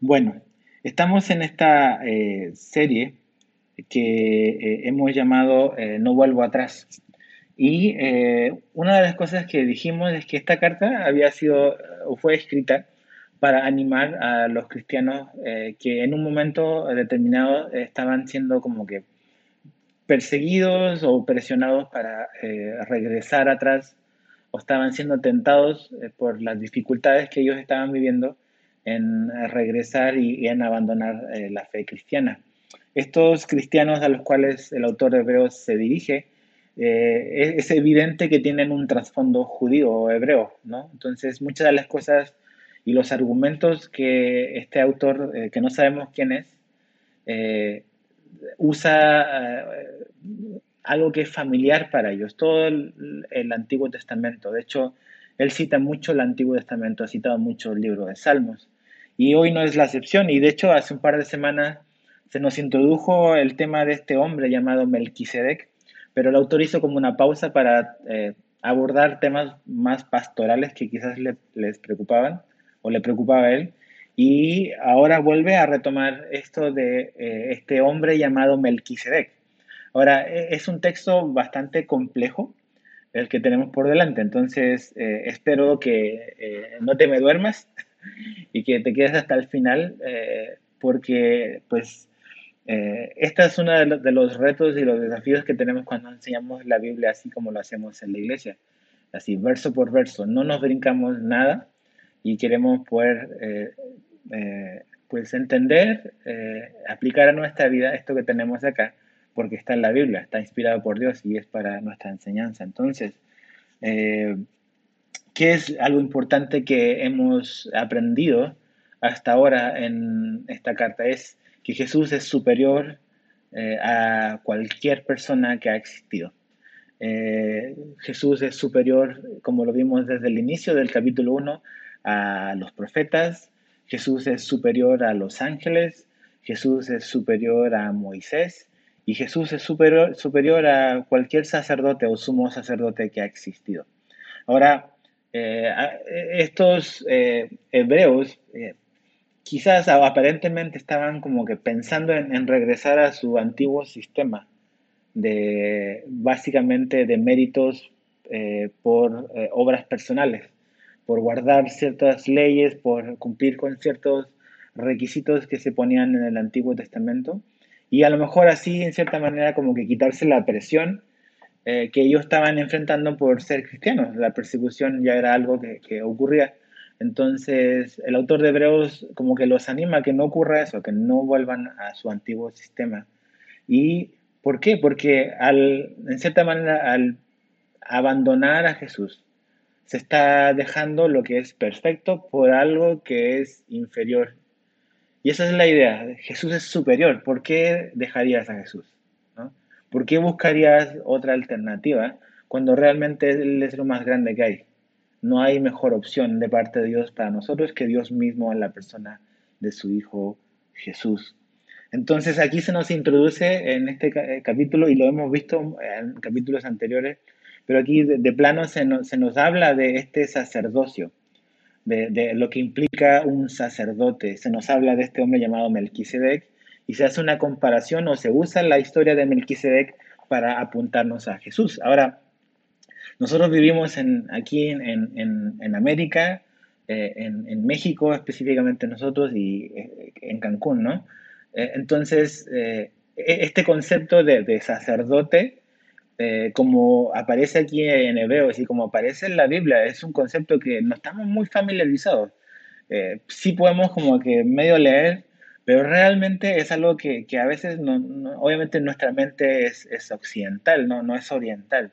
Bueno, estamos en esta eh, serie que eh, hemos llamado eh, No vuelvo atrás. Y una de las cosas que dijimos es que esta carta había sido o fue escrita para animar a los cristianos que en un momento determinado estaban siendo como que perseguidos o presionados para regresar atrás o estaban siendo tentados por las dificultades que ellos estaban viviendo en regresar y, en abandonar eh, la fe cristiana. Estos cristianos a los cuales el autor de Hebreos se dirige, eh, es, evidente que tienen un trasfondo judío o hebreo, ¿no? Entonces, muchas de las cosas y los argumentos que este autor, eh, que no sabemos quién es, usa algo que es familiar para ellos, todo el Antiguo Testamento. De hecho, él cita mucho el Antiguo Testamento, ha citado mucho el libro de Salmos. Y hoy no es la excepción. Y de hecho, hace un par de semanas se nos introdujo el tema de este hombre llamado Melquisedec, pero el autor hizo como una pausa para eh, abordar temas más pastorales que quizás le, les preocupaban o le preocupaba a él. Y ahora vuelve a retomar esto de eh, este hombre llamado Melquisedec. Ahora, e, es un texto bastante complejo, el que tenemos por delante. Entonces, eh, espero que no te me duermas y que te quedes hasta el final, eh, porque pues este es uno de, los retos y los desafíos que tenemos cuando enseñamos la Biblia así como lo hacemos en la iglesia, así verso por verso. No nos brincamos nada y queremos poder pues entender, aplicar a nuestra vida esto que tenemos acá porque está en la Biblia, está inspirado por Dios y es para nuestra enseñanza. Entonces, eh, ¿qué es algo importante que hemos aprendido hasta ahora en esta carta? Es que Jesús es superior eh, a cualquier persona que ha existido. Eh, Jesús es superior, como lo vimos desde el inicio del capítulo 1, a los profetas, Jesús es superior a los ángeles, Jesús es superior a Moisés, y Jesús es superior, superior a cualquier sacerdote o sumo sacerdote que ha existido. Ahora, eh, estos eh, hebreos eh, quizás aparentemente estaban como que pensando en, regresar a su antiguo sistema de básicamente de méritos por obras personales, por guardar ciertas leyes, por cumplir con ciertos requisitos que se ponían en el Antiguo Testamento y a lo mejor así, en cierta manera, como que quitarse la presión eh, que ellos estaban enfrentando por ser cristianos. La persecución ya era algo que, que, ocurría. Entonces, el autor de Hebreos como que los anima a que no ocurra eso, que no vuelvan a su antiguo sistema. ¿Y por qué? Porque al, en cierta manera, al abandonar a Jesús, se está dejando lo que es perfecto por algo que es inferior y esa es la idea. Jesús es superior. ¿Por qué dejarías a Jesús? ¿Por qué buscarías otra alternativa cuando realmente Él es lo más grande que hay? No hay mejor opción de parte de Dios para nosotros que Dios mismo en la persona de su Hijo Jesús. Entonces aquí se nos introduce en este eh, capítulo, y lo hemos visto en capítulos anteriores, pero aquí de, plano se se nos habla de este sacerdocio de, lo que implica un sacerdote. Se nos habla de este hombre llamado Melquisedec y se hace una comparación o se usa la historia de Melquisedec para apuntarnos a Jesús. Ahora, nosotros vivimos en, aquí en, América, eh, en, México específicamente nosotros y eh, en Cancún, ¿no? Eh, entonces, e, este concepto de, de sacerdote eh, como aparece aquí en Hebreos y como aparece en la Biblia, es un concepto que no estamos muy familiarizados. Eh, sí podemos como que medio leer, pero realmente es algo que, que a veces, no, obviamente nuestra mente es, occidental, no, no es oriental.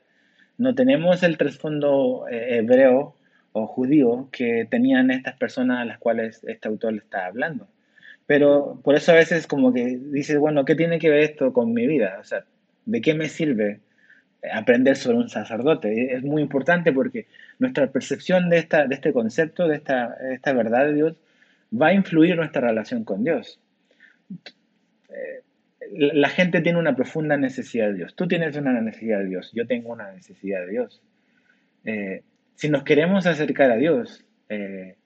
No tenemos el trasfondo eh, hebreo o judío que tenían estas personas a las cuales este autor está hablando. Pero por eso a veces como que dices, bueno, ¿qué tiene que ver esto con mi vida? O sea, ¿de qué me sirve aprender sobre un sacerdote. Es muy importante porque nuestra percepción de, esta, de este concepto, de esta, esta verdad de Dios, va a influir nuestra relación con Dios. Eh, la gente tiene una profunda necesidad de Dios. Tú tienes una necesidad de Dios. Yo tengo una necesidad de Dios. Eh, si nos queremos acercar a Dios, eh,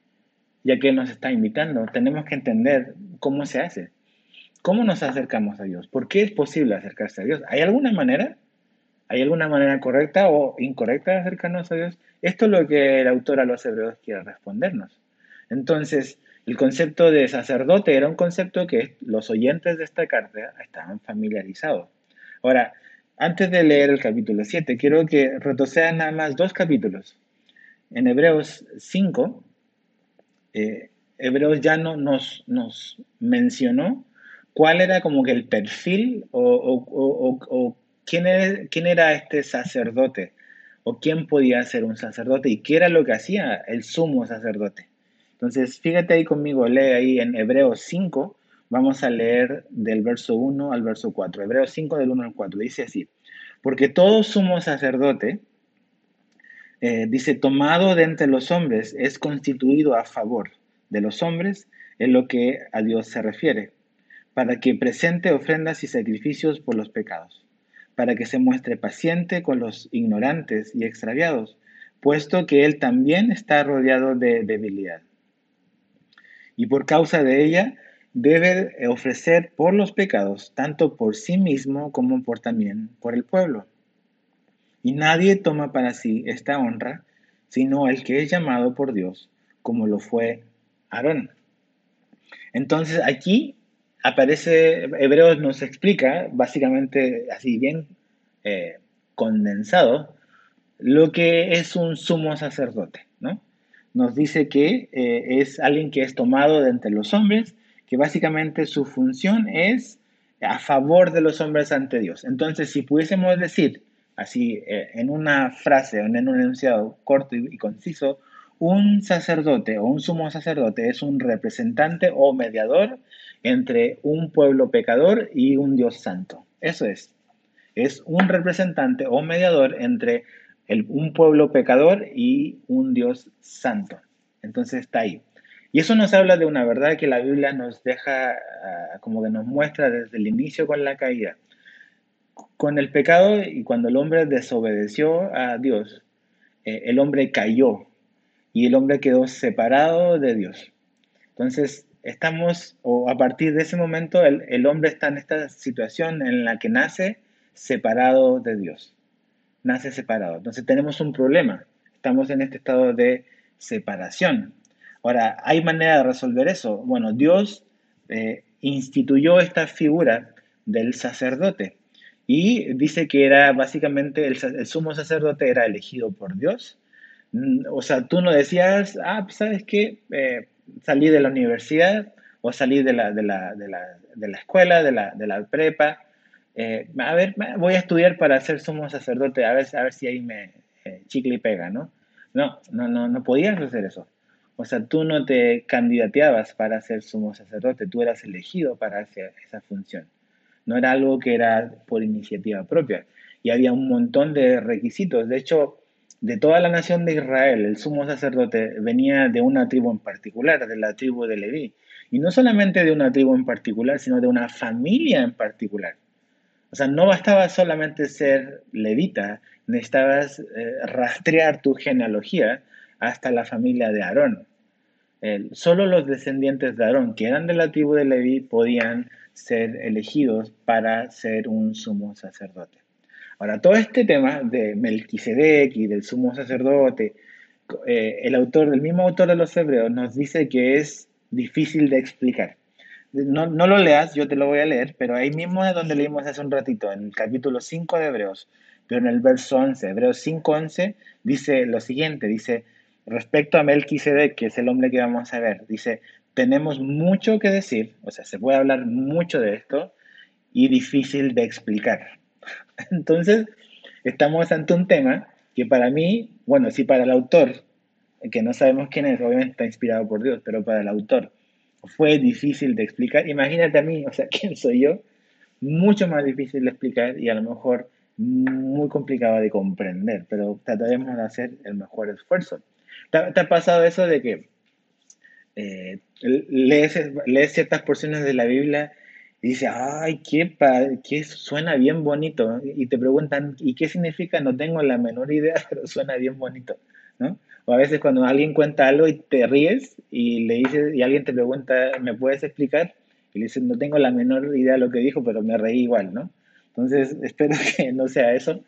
ya que nos está invitando, tenemos que entender cómo se hace. ¿Cómo nos acercamos a Dios? ¿Por qué es posible acercarse a Dios? ¿Hay alguna manera? ¿Hay alguna manera correcta o incorrecta de acercarnos a Dios? Esto es lo que el autor a los hebreos quiere respondernos. Entonces, el concepto de sacerdote era un concepto que los oyentes de esta carta estaban familiarizados. Ahora, antes de leer el capítulo 7, quiero que retrocedan nada más dos capítulos. En Hebreos 5, eh, Hebreos ya no nos, mencionó cuál era como que el perfil o, quién, era, quién era este sacerdote o quién podía ser un sacerdote y qué era lo que hacía el sumo sacerdote. Entonces, fíjate ahí conmigo, lee ahí en Hebreos 5, vamos a leer del verso 1 al verso 4. Hebreos 5 del 1 al 4, dice así, porque todo sumo sacerdote, eh, dice, tomado de entre los hombres, es constituido a favor de los hombres en lo que a Dios se refiere, para que presente ofrendas y sacrificios por los pecados, para que se muestre paciente con los ignorantes y extraviados, puesto que Él también está rodeado de debilidad. Y por causa de ella, debe ofrecer por los pecados, tanto por sí mismo como por también por el pueblo. Y nadie toma para sí esta honra, sino el que es llamado por Dios, como lo fue Aarón. Entonces aquí aparece, Hebreos nos explica, básicamente así bien eh, condensado, lo que es un sumo sacerdote, ¿no? Nos dice que eh, es alguien que es tomado de entre los hombres, que básicamente su función es a favor de los hombres ante Dios. Entonces, si pudiésemos decir así eh, en una frase en un enunciado corto y conciso, un sacerdote o un sumo sacerdote es un representante o mediador entre un pueblo pecador y un Dios santo. Eso es. Es un representante o mediador entre un pueblo pecador y un Dios santo. Entonces está ahí. Y eso nos habla de una verdad que la Biblia nos deja, ah, como que nos muestra desde el inicio con la caída. Con el pecado y cuando el hombre desobedeció a Dios, eh, el hombre cayó y el hombre quedó separado de Dios. Entonces, estamos, o a partir de ese momento, el, hombre está en esta situación en la que nace separado de Dios. Nace separado. Entonces tenemos un problema. Estamos en este estado de separación. Ahora, ¿hay manera de resolver eso? Bueno, Dios eh, instituyó esta figura del sacerdote y dice que era básicamente el, sumo sacerdote era elegido por Dios Mm, o sea, tú no decías, ah, pues, ¿sabes qué? Eh, salí de la universidad o salí de la, de la, de la, de la escuela, de la, de la prepa. Eh, a ver, voy a estudiar para ser sumo sacerdote, a ver, a ver si ahí me eh, chicle y pega, ¿no? No, no, no, no podías hacer eso. O sea, tú no te candidateabas para ser sumo sacerdote, tú eras elegido para hacer esa función. No era algo que era por iniciativa propia. Y había un montón de requisitos. De hecho, de toda la nación de Israel, el sumo sacerdote venía de una tribu en particular, de la tribu de Leví. Y no solamente de una tribu en particular, sino de una familia en particular. O sea, no bastaba solamente ser levita, necesitabas eh, rastrear tu genealogía hasta la familia de Aarón. solo los descendientes de Aarón, que eran de la tribu de Leví, podían ser elegidos para ser un sumo sacerdote. Ahora, todo este tema de Melquisedec y del sumo sacerdote, eh, el autor, el mismo autor de los Hebreos, nos dice que es difícil de explicar. No, no, lo leas, yo te lo voy a leer, pero ahí mismo es donde leímos hace un ratito, en el capítulo 5 de Hebreos, pero en el verso 11, Hebreos 5.11, dice lo siguiente, dice, respecto a Melquisedec, que es el hombre que vamos a ver, dice, tenemos mucho que decir, o sea, se puede hablar mucho de esto y difícil de explicar. Entonces, estamos ante un tema que para mí, bueno, sí para el autor, que no sabemos quién es, obviamente está inspirado por Dios, pero para el autor fue difícil de explicar. Imagínate a mí, o sea, ¿quién soy yo? Mucho más difícil de explicar y a lo mejor muy complicado de comprender, pero trataremos de hacer el mejor esfuerzo. ¿Te, ha pasado eso de que eh, lees, lees ciertas porciones de la Biblia y dice, ay, qué, qué suena bien bonito. Y te preguntan, ¿y qué significa? No tengo la menor idea, pero suena bien bonito. ¿no? O a veces cuando alguien cuenta algo y te ríes y le dices, y alguien te pregunta, ¿me puedes explicar? Y le dices, no tengo la menor idea de lo que dijo, pero me reí igual, ¿no? Entonces, espero que no sea eso.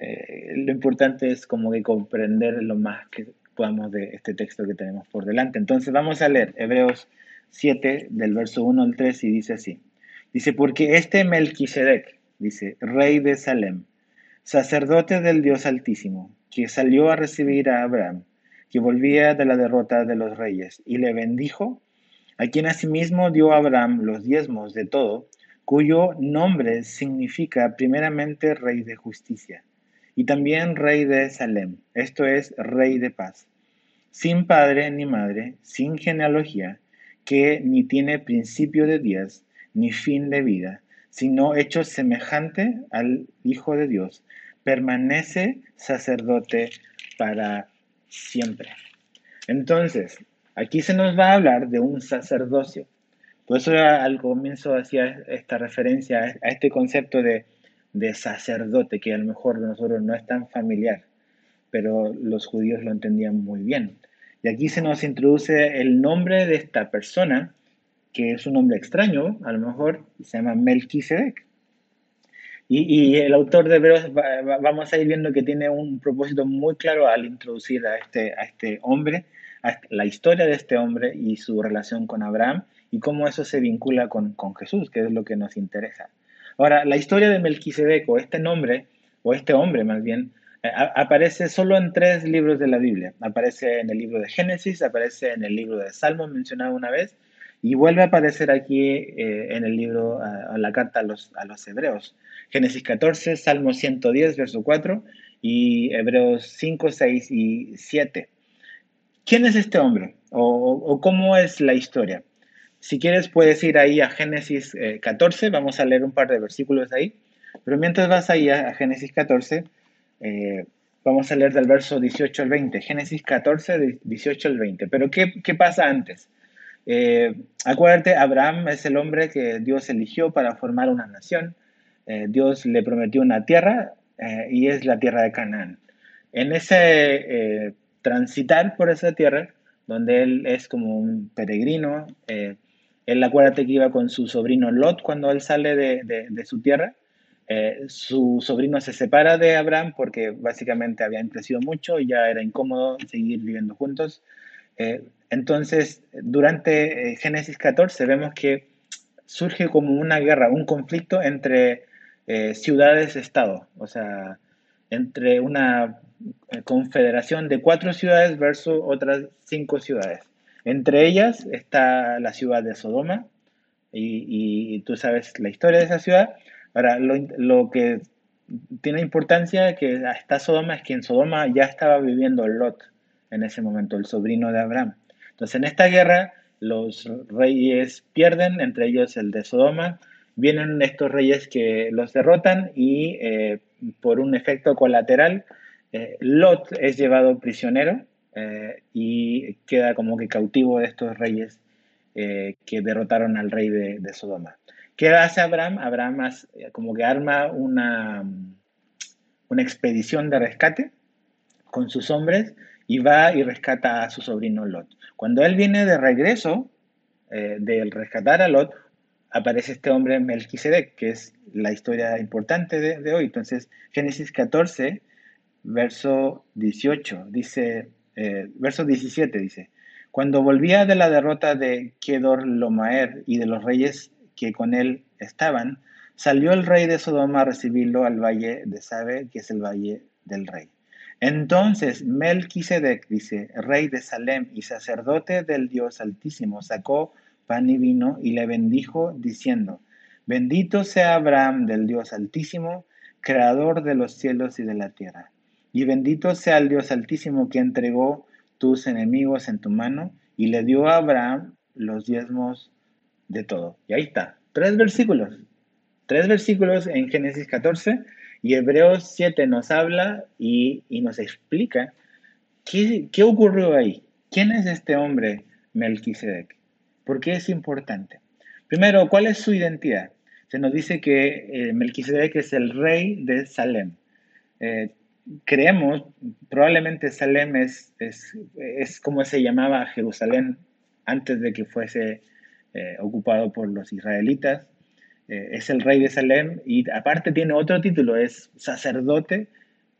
Eh, lo importante es como que comprender lo más que podamos de este texto que tenemos por delante. Entonces, vamos a leer Hebreos 7, del verso 1 al 3, y dice así. Dice, porque este Melquisedec, dice, rey de Salem, sacerdote del Dios Altísimo, que salió a recibir a Abraham, que volvía de la derrota de los reyes, y le bendijo, a quien asimismo dio a Abraham los diezmos de todo, cuyo nombre significa primeramente rey de justicia, y también rey de Salem, esto es, rey de paz, sin padre ni madre, sin genealogía, que ni tiene principio de días, ni fin de vida, sino hecho semejante al Hijo de Dios, permanece sacerdote para siempre. Entonces, aquí se nos va a hablar de un sacerdocio. Por eso al comienzo hacía esta referencia a este concepto de, de sacerdote, que a lo mejor de nosotros no es tan familiar, pero los judíos lo entendían muy bien. Y aquí se nos introduce el nombre de esta persona, que es un nombre extraño, a lo mejor se llama Melquisedec. Y, el autor de Hebreos vamos a ir viendo que tiene un propósito muy claro al introducir a este, a este hombre, a la historia de este hombre y su relación con Abraham y cómo eso se vincula con, con Jesús, que es lo que nos interesa. Ahora, la historia de Melquisedec o este nombre, o este hombre más bien, eh, aparece solo en tres libros de la Biblia. Aparece en el libro de Génesis, aparece en el libro de Salmos mencionado una vez, y vuelve a aparecer aquí eh, en el libro, a, la carta a los, a los Hebreos. Génesis 14, Salmo 110, verso 4 y Hebreos 5, 6 y 7. ¿Quién es este hombre? ¿O, cómo es la historia? Si quieres puedes ir ahí a Génesis 14, eh, vamos a leer un par de versículos ahí, pero mientras vas ahí a, Génesis 14, eh, vamos a leer del verso 18 al 20. Génesis 14, 18 al 20. Pero ¿qué, qué pasa antes? Eh, acuérdate, Abraham es el hombre que Dios eligió para formar una nación. Eh, Dios le prometió una tierra eh, y es la tierra de Canaán. En ese transitar por esa tierra, donde él es como un peregrino, él acuérdate que iba con su sobrino Lot cuando él sale de, su tierra. su sobrino se separa de Abraham porque básicamente habían crecido mucho y ya era incómodo seguir viviendo juntos. Eh, entonces, durante eh, Génesis 14 vemos que surge como una guerra, un conflicto entre eh, ciudades-estado, o sea, entre una confederación de cuatro ciudades versus otras cinco ciudades. Entre ellas está la ciudad de Sodoma, y, tú sabes la historia de esa ciudad. Ahora, lo, lo, que tiene importancia que está Sodoma es que en Sodoma ya estaba viviendo Lot, en ese momento, el sobrino de Abraham. Entonces, en esta guerra, los reyes pierden, entre ellos el de Sodoma. Vienen estos reyes que los derrotan y eh, por un efecto colateral, eh, Lot es llevado prisionero eh, y queda como que cautivo de estos reyes que derrotaron al rey de, Sodoma. ¿Qué hace Abraham? Abraham como que arma una, una expedición de rescate con sus hombres y va y rescata a su sobrino Lot. Cuando él viene de regreso eh, del rescatar a Lot, aparece este hombre Melquisedec, que es la historia importante de, hoy. Entonces, Génesis 14, verso 18, dice, eh, verso 17 dice, cuando volvía de la derrota de Kedor Lomaer y de los reyes que con él estaban, salió el rey de Sodoma a recibirlo al valle de Sabe, que es el valle del rey. Entonces Melquisedec, dice, rey de Salem y sacerdote del Dios Altísimo, sacó pan y vino y le bendijo, diciendo, Bendito sea Abraham del Dios Altísimo, creador de los cielos y de la tierra. Y bendito sea el Dios Altísimo que entregó tus enemigos en tu mano y le dio a Abraham los diezmos de todo. Y ahí está, tres versículos. Tres versículos en Génesis 14 y Hebreos 7 nos habla y, nos explica qué, qué, ocurrió ahí. ¿Quién es este hombre Melquisedec? ¿Por qué es importante? Primero, ¿cuál es su identidad? Se nos dice que eh, Melquisedec es el rey de Salem. Eh, creemos, probablemente Salem es, es, como se llamaba Jerusalén antes de que fuese eh, ocupado por los israelitas. Eh, es el rey de Salem y aparte tiene otro título, es sacerdote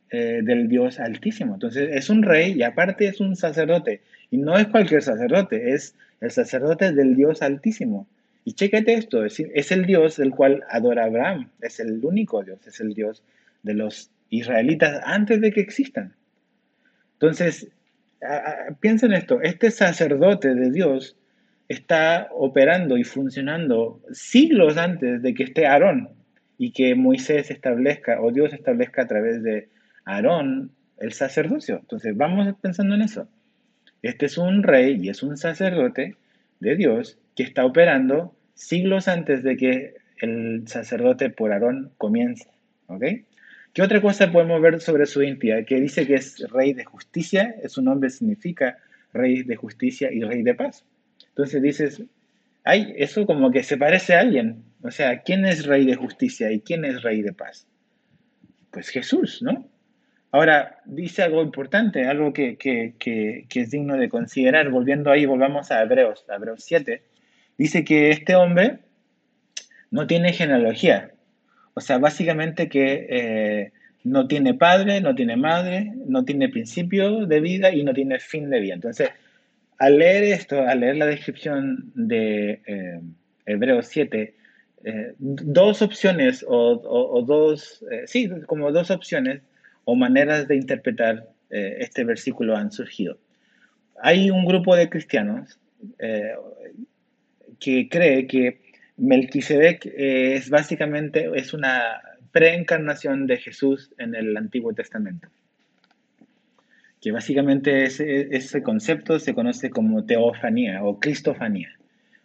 eh, del Dios Altísimo. Entonces es un rey y aparte es un sacerdote. Y no es cualquier sacerdote, es el sacerdote del Dios Altísimo. Y chécate esto, es, es el Dios del cual adora Abraham, es el único Dios, es el Dios de los israelitas antes de que existan. Entonces, piensa en esto, este sacerdote de Dios está operando y funcionando siglos antes de que esté Aarón y que Moisés establezca o Dios establezca a través de Aarón el sacerdocio. Entonces, vamos pensando en eso. Este es un rey y es un sacerdote de Dios que está operando siglos antes de que el sacerdote por Aarón comience. ¿Ok? ¿Qué otra cosa podemos ver sobre su identidad? Que dice que es rey de justicia, su nombre significa rey de justicia y rey de paz. Entonces dices, ay, eso como que se parece a alguien. O sea, ¿quién es rey de justicia y quién es rey de paz? Pues Jesús, ¿no? Ahora, dice algo importante, algo que, que, es digno de considerar. Volviendo ahí, volvamos a Hebreos, a Hebreos 7. Dice que este hombre no tiene genealogía. O sea, básicamente que eh, no tiene padre, no tiene madre, no tiene principio de vida y no tiene fin de vida. Entonces, al leer esto, al leer la descripción de eh, Hebreos 7, eh, dos opciones o, dos, sí, como dos opciones o maneras de interpretar este versículo han surgido. Hay un grupo de cristianos que cree que Melquisedec es básicamente es una preencarnación de Jesús en el Antiguo Testamento. Que básicamente ese, concepto se conoce como teofanía o cristofanía.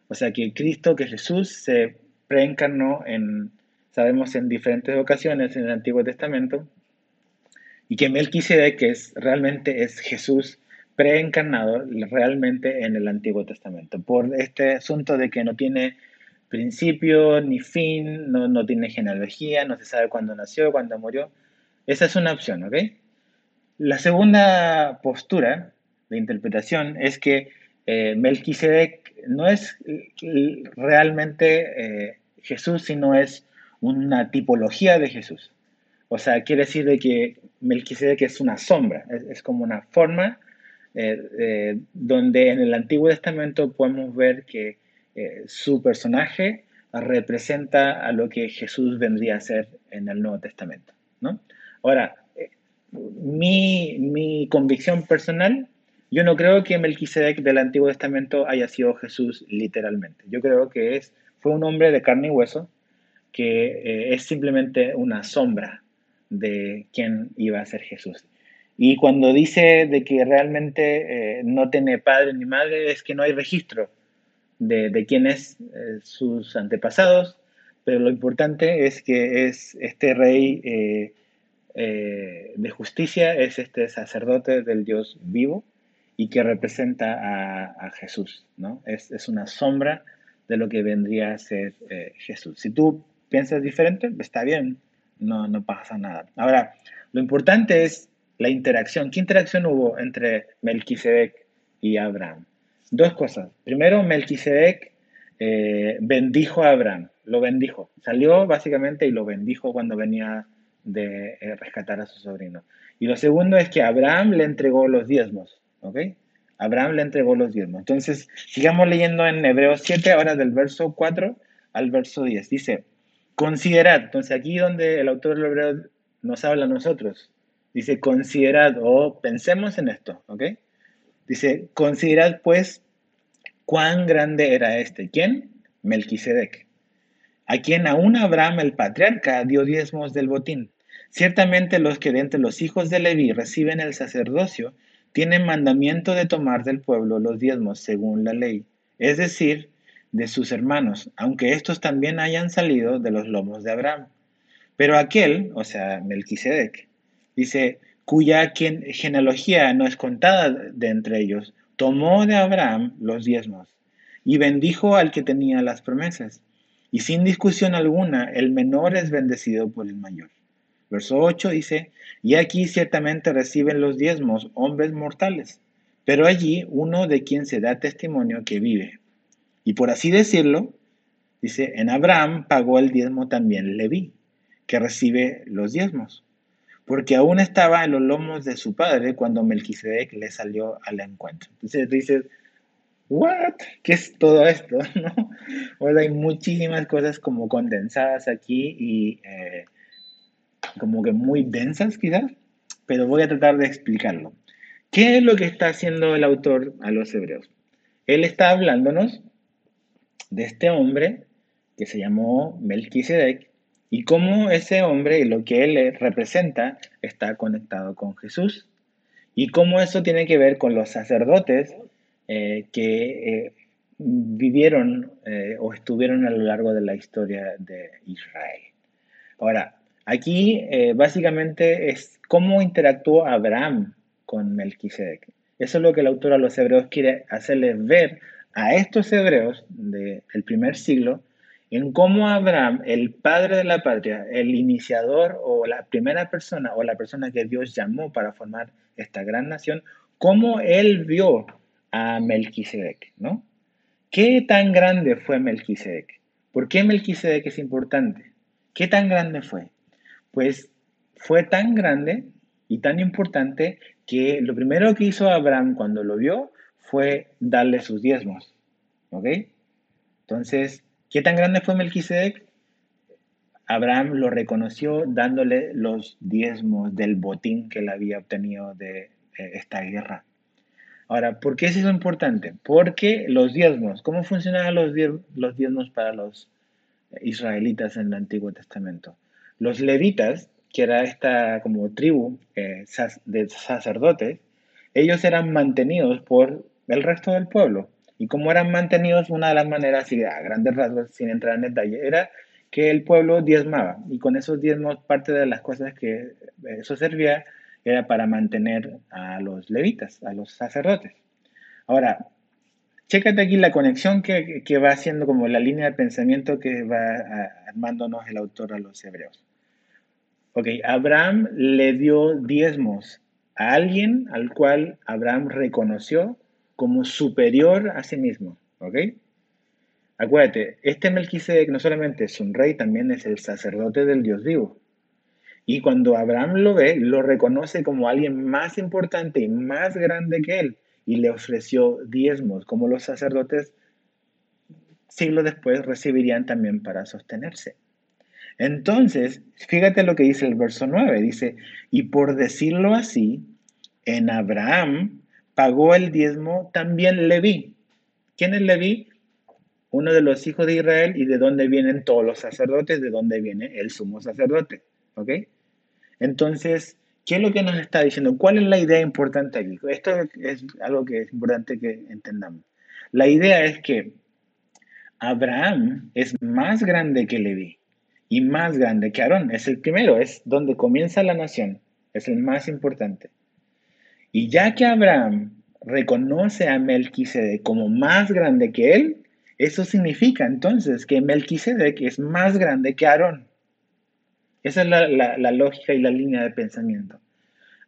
O sea que Cristo, que Jesús se preencarnó en, sabemos, en diferentes ocasiones en el Antiguo Testamento, y que Melquisedec es, realmente es Jesús preencarnado realmente en el Antiguo Testamento, por este asunto de que no tiene principio ni fin, no, no tiene genealogía, no se sabe cuándo nació, cuándo murió. Esa es una opción, ¿ok? La segunda postura de interpretación es que eh, Melquisedec no es realmente eh, Jesús, sino es una tipología de Jesús. O sea, quiere decir de que Melquisedec es una sombra, es, como una forma eh, donde en el Antiguo Testamento podemos ver que eh, su personaje representa a lo que Jesús vendría a ser en el Nuevo Testamento. ¿no? Ahora, eh, mi, convicción personal, yo no creo que Melquisedec del Antiguo Testamento haya sido Jesús literalmente. Yo creo que es, fue un hombre de carne y hueso que eh, es simplemente una sombra de quién iba a ser Jesús. Y cuando dice de que realmente no tiene padre ni madre, es que no hay registro de, de quiénes eh, sus antepasados, pero lo importante es que es este rey eh, eh, de justicia, es este sacerdote del Dios vivo y que representa a, Jesús, ¿no? Es, es, una sombra de lo que vendría a ser Jesús. Si tú piensas diferente, está bien, no, no pasa nada. Ahora, lo importante es la interacción. ¿Qué interacción hubo entre Melquisedec y Abraham? Dos cosas. Primero, Melquisedec eh, bendijo a Abraham, lo bendijo. Salió básicamente y lo bendijo cuando venía de eh, rescatar a su sobrino. Y lo segundo es que Abraham le entregó los diezmos, ¿ok? Abraham le entregó los diezmos. Entonces, sigamos leyendo en Hebreos 7, ahora del verso 4 al verso 10. Dice, considerad, entonces aquí donde el autor del Hebreo nos habla a nosotros, dice, considerad o pensemos en esto, ¿ok? Dice, considerad pues cuán grande era este. ¿Quién? Melquisedec. A quien aún Abraham el patriarca dio diezmos del botín. Ciertamente los que de entre los hijos de Leví reciben el sacerdocio tienen mandamiento de tomar del pueblo los diezmos según la ley, es decir, de sus hermanos, aunque estos también hayan salido de los lomos de Abraham. Pero aquel, o sea, Melquisedec, dice, cuya genealogía no es contada de entre ellos, tomó de Abraham los diezmos y bendijo al que tenía las promesas. Y sin discusión alguna, el menor es bendecido por el mayor. Verso 8 dice, y aquí ciertamente reciben los diezmos hombres mortales, pero allí uno de quien se da testimonio que vive. Y por así decirlo, dice, en Abraham pagó el diezmo también Leví, que recibe los diezmos, porque aún estaba en los lomos de su padre cuando Melquisedec le salió al encuentro. Entonces dice, ¿what? ¿Qué es todo esto? ¿No? hay muchísimas cosas como condensadas aquí y eh, como que muy densas quizás, pero voy a tratar de explicarlo. ¿Qué es lo que está haciendo el autor a los hebreos? Él está hablándonos de este hombre que se llamó Melquisedec y cómo ese hombre y lo que él representa está conectado con Jesús y cómo eso tiene que ver con los sacerdotes eh, que eh, vivieron eh, o estuvieron a lo largo de la historia de Israel. Ahora, aquí básicamente es cómo interactuó Abraham con Melquisedec. Eso es lo que el autor a los hebreos quiere hacerles ver a estos hebreos del primer siglo en cómo Abraham, el padre de la patria, el iniciador o la primera persona o la persona que Dios llamó para formar esta gran nación, cómo él vio a Melquisedec, ¿no? ¿Qué tan grande fue Melquisedec? ¿Por qué Melquisedec es importante? ¿Qué tan grande fue? Pues fue tan grande y tan importante que lo primero que hizo Abraham cuando lo vio fue darle sus diezmos. ¿Ok? Entonces, ¿qué tan grande fue Melquisedec? Abraham lo reconoció dándole los diezmos del botín que él había obtenido de esta guerra. Ahora, ¿por qué es importante? Porque los diezmos, ¿cómo funcionaban los, los diezmos para los israelitas en el Antiguo Testamento? Los levitas que era esta como tribu eh, de sacerdotes, ellos eran mantenidos por el resto del pueblo. Y como eran mantenidos, una de las maneras, a grandes rasgos, sin entrar en detalle, era que el pueblo diezmaba. Y con esos diezmos, parte de las cosas que eso servía era para mantener a los levitas, a los sacerdotes. Ahora, chécate aquí la conexión que, que va haciendo como la línea de pensamiento que va armándonos el autor a los hebreos. Ok, Abraham le dio diezmos a alguien al cual Abraham reconoció como superior a sí mismo. ¿Ok? Acuérdate, este Melquisedec no solamente es un rey, también es el sacerdote del Dios vivo. Y cuando Abraham lo ve, lo reconoce como alguien más importante y más grande que él y le ofreció diezmos, como los sacerdotes siglos después recibirían también para sostenerse. Entonces, fíjate lo que dice el verso 9. Dice, y por decirlo así, en Abraham pagó el diezmo también Leví. ¿Quién es Leví? Uno de los hijos de Israel y de dónde vienen todos los sacerdotes, de dónde viene el sumo sacerdote. ¿Ok? Entonces, ¿qué es lo que nos está diciendo? ¿Cuál es la idea importante aquí? Esto es algo que es importante que entendamos. La idea es que Abraham es más grande que Leví y más grande que Aarón. Es el primero, es donde comienza la nación, es el más importante. Y ya que Abraham reconoce a Melquisedec como más grande que él, eso significa entonces que Melquisedec es más grande que Aarón. Esa es la, la, lógica y la línea de pensamiento.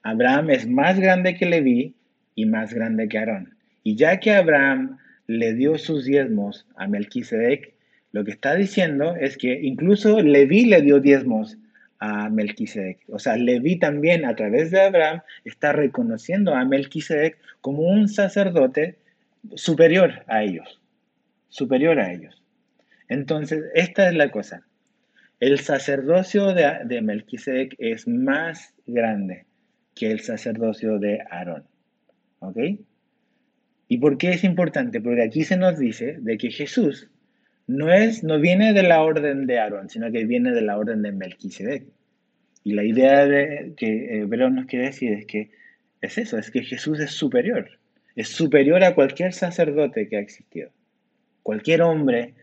Abraham es más grande que Leví y más grande que Aarón. Y ya que Abraham le dio sus diezmos a Melquisedec, lo que está diciendo es que incluso Leví le dio diezmos a Melquisedec. O sea, Leví también a través de Abraham está reconociendo a Melquisedec como un sacerdote superior a ellos. Superior a ellos. Entonces, esta es la cosa. El sacerdocio de, de Melquisedec es más grande que el sacerdocio de Aarón. ¿Ok? ¿Y por qué es importante? Porque aquí se nos dice de que Jesús no, es, no viene de la orden de Aarón, sino que viene de la orden de Melquisedec. Y la idea de, que Hebreo nos quiere decir es que es eso, es que Jesús es superior. Es superior a cualquier sacerdote que ha existido. Cualquier hombre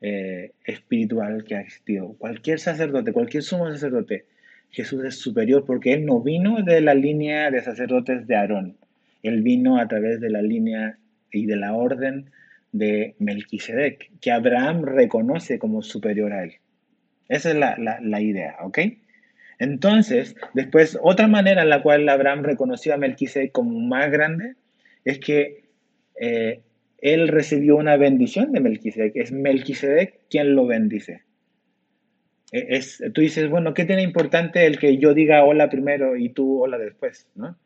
eh, espiritual que ha existido. Cualquier sacerdote, cualquier sumo sacerdote. Jesús es superior porque Él no vino de la línea de sacerdotes de Aarón. Él vino a través de la línea y de la orden de Melquisedec, que Abraham reconoce como superior a él. Esa es la, idea, ¿ok? Entonces, después, otra manera en la cual Abraham reconoció a Melquisedec como más grande es que eh, él recibió una bendición de Melquisedec. Es Melquisedec quien lo bendice. E, es, tú dices, bueno, ¿qué tiene importante el que yo diga hola primero y tú hola después? ¿no?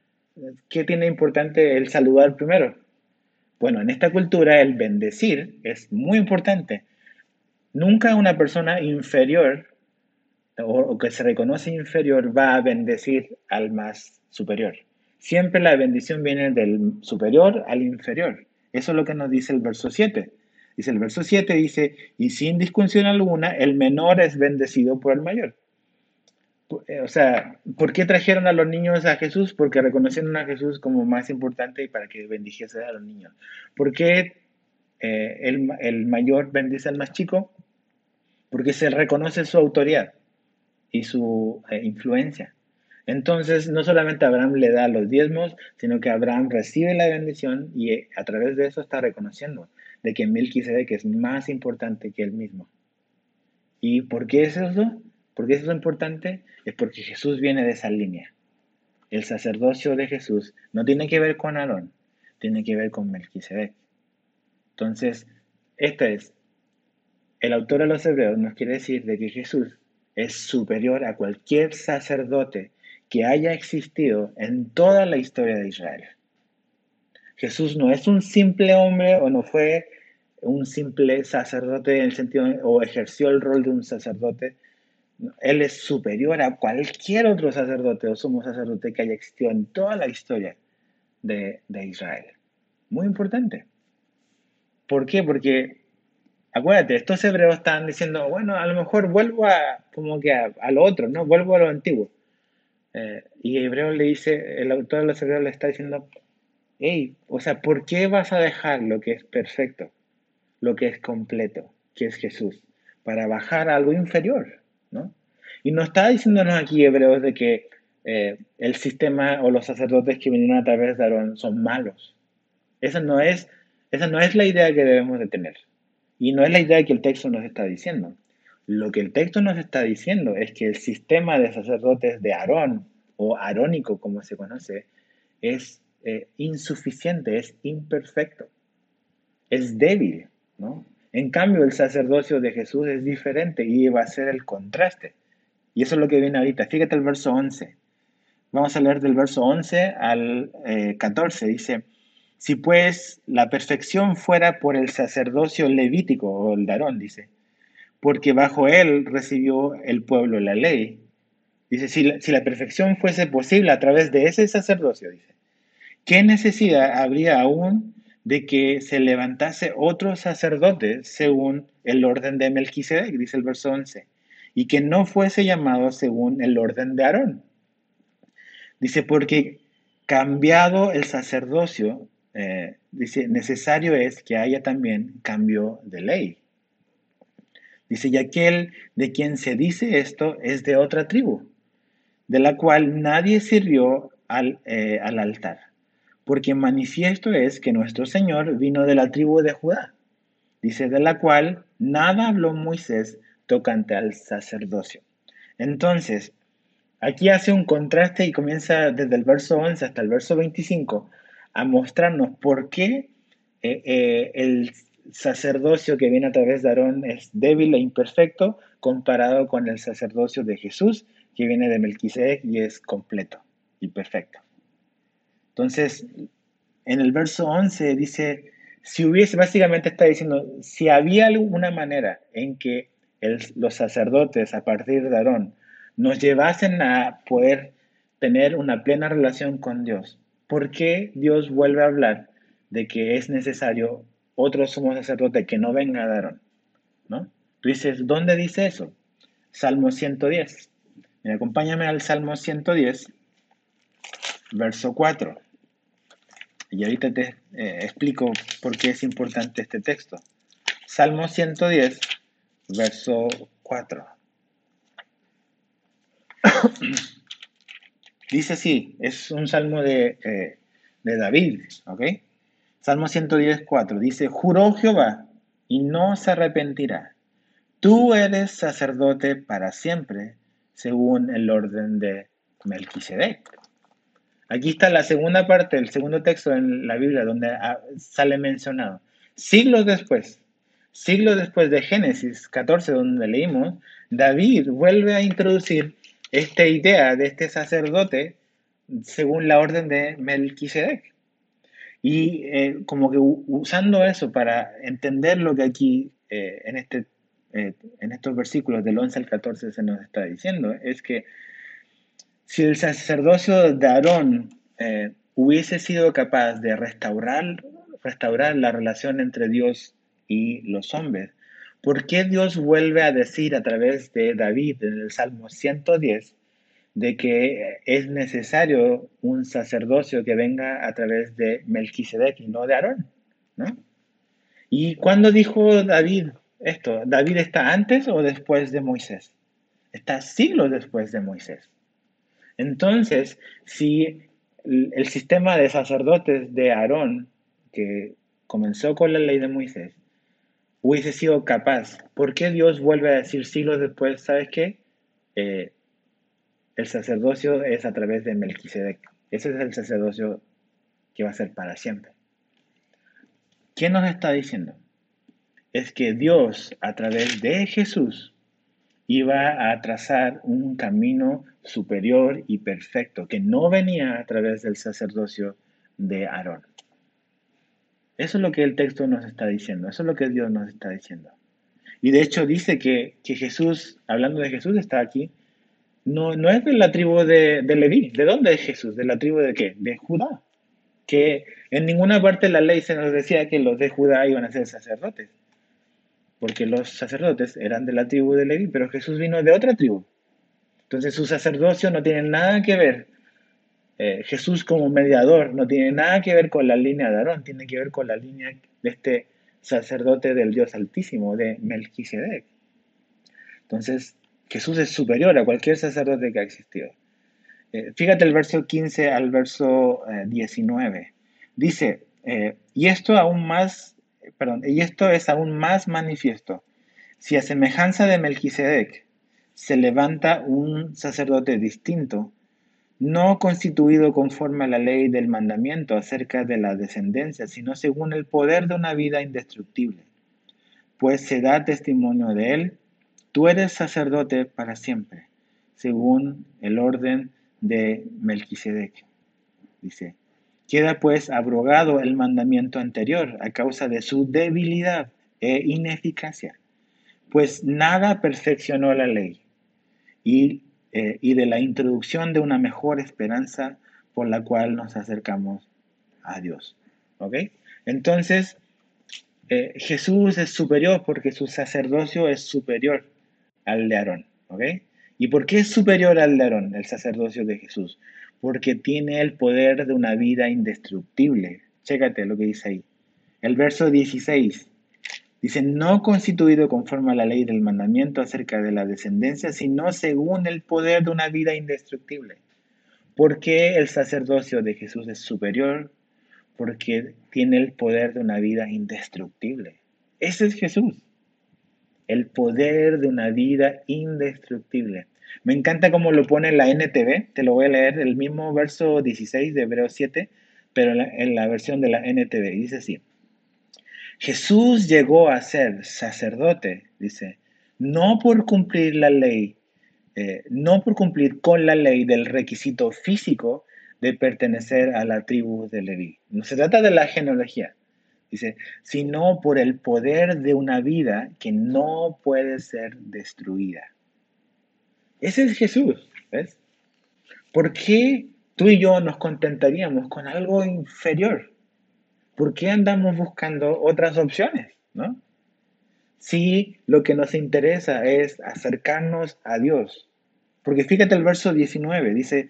¿Qué tiene importante el saludar primero? Bueno, en esta cultura el bendecir es muy importante. Nunca una persona inferior o, que se reconoce inferior va a bendecir al más superior. Siempre la bendición viene del superior al inferior. Eso es lo que nos dice el verso 7. Dice el verso 7, dice, y sin discusión alguna, el menor es bendecido por el mayor. Eh, o sea, ¿por qué trajeron a los niños a Jesús? Porque reconocieron a Jesús como más importante y para que bendijese a los niños. ¿Por qué eh, el, mayor bendice al más chico? Porque se reconoce su autoridad y su eh, influencia. Entonces, no solamente Abraham le da los diezmos, sino que Abraham recibe la bendición y eh, a través de eso está reconociendo de que Melquisedec es más importante que él mismo. ¿Y por qué es eso? ¿Por qué es eso importante? Es porque Jesús viene de esa línea. El sacerdocio de Jesús no tiene que ver con Aarón, tiene que ver con Melquisedec. Entonces, este es, el autor de los Hebreos nos quiere decir de que Jesús es superior a cualquier sacerdote que haya existido en toda la historia de Israel. Jesús no es un simple hombre o no fue un simple sacerdote en el sentido o ejerció el rol de un sacerdote. Él es superior a cualquier otro sacerdote o sumo sacerdote que haya existido en toda la historia de, de Israel. Muy importante. ¿Por qué? Porque acuérdate, estos hebreos están diciendo, bueno, a lo mejor vuelvo a, como que a, lo otro, ¿no? Vuelvo a lo antiguo. Eh, y Hebreo le dice, el autor de los hebreos le está diciendo, hey, o sea, ¿por qué vas a dejar lo que es perfecto, lo que es completo, que es Jesús, para bajar a algo inferior. Y no está diciéndonos aquí, Hebreos, de que eh, el sistema o los sacerdotes que vinieron a través de Aarón son malos. Esa no es, esa no es la idea que debemos de tener. Y no es la idea que el texto nos está diciendo. Lo que el texto nos está diciendo es que el sistema de sacerdotes de Aarón, o arónico como se conoce, es eh, insuficiente, es imperfecto, es débil, ¿no? En cambio, el sacerdocio de Jesús es diferente y va a ser el contraste. Y eso es lo que viene ahorita. Fíjate el verso 11. Vamos a leer del verso 11 al 14. Eh, Dice, si pues la perfección fuera por el sacerdocio levítico o el darón, dice, porque bajo él recibió el pueblo la ley. Dice, si la, si la perfección fuese posible a través de ese sacerdocio, dice, ¿qué necesidad habría aún de que se levantase otro sacerdote según el orden de Melquisedec, dice el verso 11, y que no fuese llamado según el orden de Aarón? Dice, porque cambiado el sacerdocio, eh, dice, necesario es que haya también cambio de ley. Dice, y aquel de quien se dice esto es de otra tribu, de la cual nadie sirvió al, eh, al altar, porque manifiesto es que nuestro Señor vino de la tribu de Judá. Dice, de la cual nada habló Moisés tocante al sacerdocio. Entonces, aquí hace un contraste y comienza desde el verso 11 hasta el verso 25 a mostrarnos por qué eh, eh, el sacerdocio que viene a través de Aarón es débil e imperfecto comparado con el sacerdocio de Jesús que viene de Melquisedec y es completo y perfecto. Entonces, en el verso 11 dice, si hubiese, básicamente está diciendo, si había alguna manera en que los sacerdotes a partir de Aarón nos llevasen a poder tener una plena relación con Dios, ¿por qué Dios vuelve a hablar de que es necesario otro sumo sacerdote que no venga de Aarón? ¿No? Tú dices, ¿dónde dice eso? Salmo 110. acompáñame al Salmo 110, verso 4. Y ahorita te eh, explico por qué es importante este texto. Salmo 110, verso 4. Dice así, es un salmo de, eh, de David, ¿ok? Salmo 110, 4. Dice, juró Jehová y no se arrepentirá. Tú eres sacerdote para siempre según el orden de Melquisedec. Aquí está la segunda parte, el segundo texto en la Biblia donde ah, sale mencionado. Siglos después, siglos después de Génesis 14, donde leímos, David vuelve a introducir esta idea de este sacerdote según la orden de Melquisedec. Y eh, como que usando eso para entender lo que aquí eh, en, este, eh, en estos versículos del 11 al 14 se nos está diciendo, es que si el sacerdocio de Aarón hubiese sido capaz de restaurar, restaurar la relación entre Dios y los hombres, ¿por qué Dios vuelve a decir a través de David en el Salmo 110 de que es necesario un sacerdocio que venga a través de Melquisedec y no de Aarón, ¿no? ¿Y cuándo dijo David esto? ¿David está antes o después de Moisés? Está siglos después de Moisés. Entonces, si el sistema de sacerdotes de Aarón, que comenzó con la ley de Moisés, hubiese sido capaz, ¿por qué Dios vuelve a decir siglos después, ¿sabes qué? Eh, el sacerdocio es a través de Melquisedec. Ese es el sacerdocio que va a ser para siempre. ¿Qué nos está diciendo? Es que Dios, a través de Jesús, iba a trazar un camino superior y perfecto que no venía a través del sacerdocio de Aarón. Eso es lo que el texto nos está diciendo, eso es lo que Dios nos está diciendo. Y de hecho dice que, que Jesús, hablando de Jesús, está aquí no, no es de la tribu de, de Leví. ¿De dónde es Jesús? ¿De la tribu de qué? De Judá. Que en ninguna parte de la ley se nos decía que los de Judá iban a ser sacerdotes. Porque los sacerdotes eran de la tribu de Leví, pero Jesús vino de otra tribu. Entonces su sacerdocio no tiene nada que ver. Eh, Jesús como mediador no tiene nada que ver con la línea de Aarón, tiene que ver con la línea de este sacerdote del Dios Altísimo, de Melquisedec. Entonces, Jesús es superior a cualquier sacerdote que ha existido. Eh, fíjate el verso 15 al verso 19. Eh, Dice, eh, y esto aún más, perdón, y esto es aún más manifiesto. Si a semejanza de Melquisedec se levanta un sacerdote distinto, no constituido conforme a la ley del mandamiento acerca de la descendencia, sino según el poder de una vida indestructible, pues se da testimonio de él Tú eres sacerdote para siempre, según el orden de Melquisedec. Dice, queda pues abrogado el mandamiento anterior a causa de su debilidad e ineficacia, pues nada perfeccionó la ley y, eh, y de la introducción de una mejor esperanza por la cual nos acercamos a Dios. ¿Ok? Entonces, eh, Jesús es superior porque su sacerdocio es superior al de Aarón. ¿Ok? ¿Y por qué es superior al de Aarón, el sacerdocio de Jesús? Porque tiene el poder de una vida indestructible. Chécate lo que dice ahí. El verso 16 dice, no constituido conforme a la ley del mandamiento acerca de la descendencia, sino según el poder de una vida indestructible. ¿Por qué el sacerdocio de Jesús es superior? Porque tiene el poder de una vida indestructible. Ese es Jesús el poder de una vida indestructible. Me encanta cómo lo pone la NTV, te lo voy a leer, el mismo verso 16 de Hebreos 7, pero en la, versión de la NTV. Dice así, Jesús llegó a ser sacerdote, dice, no por cumplir la ley, eh, no por cumplir con la ley del requisito físico de pertenecer a la tribu de Leví. No se trata de la genealogía, Dice, sino por el poder de una vida que no puede ser destruida. Ese es Jesús, ¿ves? ¿Por qué tú y yo nos contentaríamos con algo inferior? ¿Por qué andamos buscando otras opciones, no? Si lo que nos interesa es acercarnos a Dios. Porque fíjate el verso 19, dice,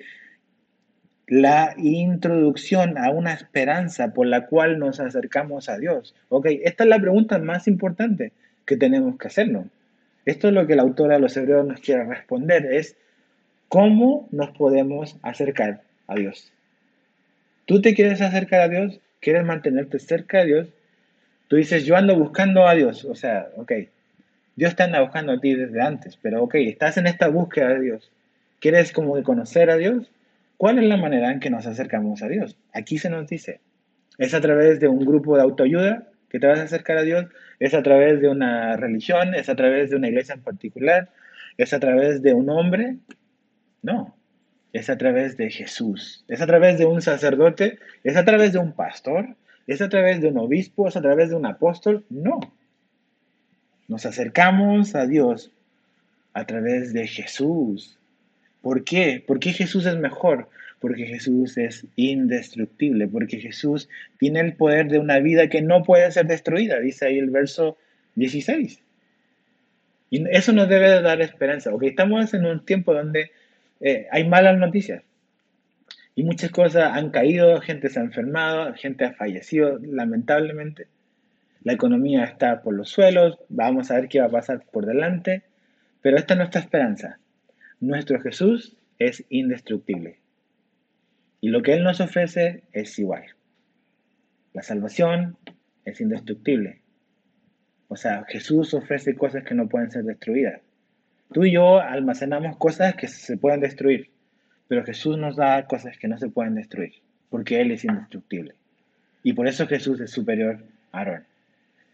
la introducción a una esperanza por la cual nos acercamos a Dios. Ok, esta es la pregunta más importante que tenemos que hacernos. Esto es lo que la autora de los Hebreos nos quiere responder, es cómo nos podemos acercar a Dios. ¿Tú te quieres acercar a Dios? ¿Quieres mantenerte cerca de Dios? Tú dices, yo ando buscando a Dios. O sea, ok, Dios te anda buscando a ti desde antes, pero ok, estás en esta búsqueda de Dios. ¿Quieres como conocer a Dios? ¿Cuál es la manera en que nos acercamos a Dios? Aquí se nos dice, ¿es a través de un grupo de autoayuda que te vas a acercar a Dios? ¿Es a través de una religión? ¿Es a través de una iglesia en particular? ¿Es a través de un hombre? No, es a través de Jesús. ¿Es a través de un sacerdote? ¿Es a través de un pastor? ¿Es a través de un obispo? ¿Es a través de un apóstol? No. Nos acercamos a Dios a través de Jesús. ¿Por qué? ¿Por qué Jesús es mejor? Porque Jesús es indestructible, porque Jesús tiene el poder de una vida que no puede ser destruida, dice ahí el verso 16. Y eso nos debe dar esperanza, porque estamos en un tiempo donde eh, hay malas noticias. Y muchas cosas han caído, gente se ha enfermado, gente ha fallecido, lamentablemente. La economía está por los suelos, vamos a ver qué va a pasar por delante, pero esta es nuestra esperanza. Nuestro Jesús es indestructible. Y lo que Él nos ofrece es igual. La salvación es indestructible. O sea, Jesús ofrece cosas que no pueden ser destruidas. Tú y yo almacenamos cosas que se pueden destruir, pero Jesús nos da cosas que no se pueden destruir, porque Él es indestructible. Y por eso Jesús es superior a Aarón.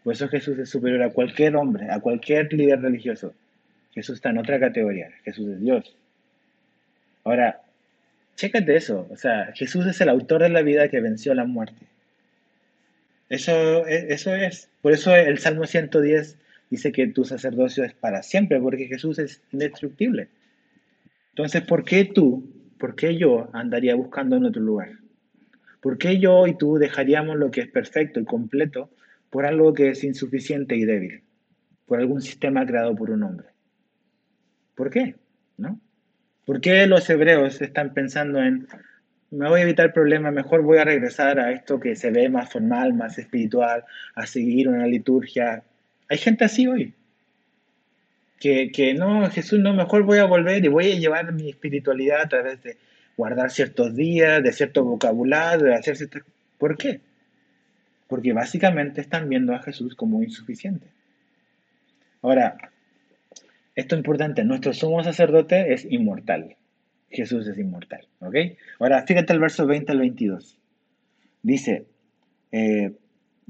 Por eso Jesús es superior a cualquier hombre, a cualquier líder religioso. Jesús está en otra categoría. Jesús es Dios. Ahora, chécate eso. O sea, Jesús es el autor de la vida que venció la muerte. Eso, e, eso es. Por eso el Salmo 110 dice que tu sacerdocio es para siempre, porque Jesús es indestructible. Entonces, ¿por qué tú, por qué yo andaría buscando en otro lugar? ¿Por qué yo y tú dejaríamos lo que es perfecto y completo por algo que es insuficiente y débil? Por algún sistema creado por un hombre. ¿Por qué? ¿No? ¿Por qué los hebreos están pensando en, me voy a evitar problemas, mejor voy a regresar a esto que se ve más formal, más espiritual, a seguir una liturgia? Hay gente así hoy. Que, que no, Jesús, no, mejor voy a volver y voy a llevar mi espiritualidad a través de guardar ciertos días, de cierto vocabulario, de hacer ciertas... ¿Por qué? Porque básicamente están viendo a Jesús como insuficiente. Ahora, esto es importante, nuestro sumo sacerdote es inmortal. Jesús es inmortal, ¿ok? Ahora, fíjate el verso 20 al 22. Dice, eh,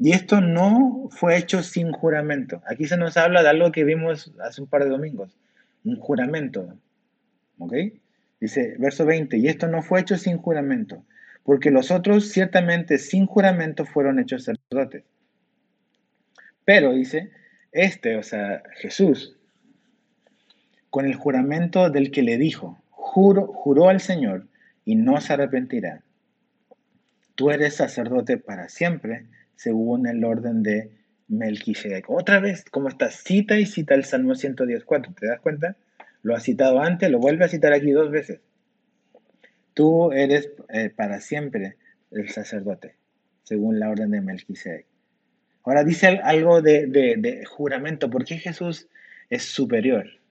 y esto no fue hecho sin juramento. Aquí se nos habla de algo que vimos hace un par de domingos, un juramento, ¿ok? Dice, verso 20, y esto no fue hecho sin juramento, porque los otros ciertamente sin juramento fueron hechos sacerdotes. Pero, dice, este, o sea, Jesús, con el juramento del que le dijo, Juro, juró al Señor y no se arrepentirá. Tú eres sacerdote para siempre, según el orden de Melquisedec. Otra vez, como está, cita y cita el Salmo 114, ¿te das cuenta? Lo ha citado antes, lo vuelve a citar aquí dos veces. Tú eres eh, para siempre el sacerdote, según la orden de Melquisedec. Ahora dice algo de, de juramento. ¿Por qué Jesús es superior?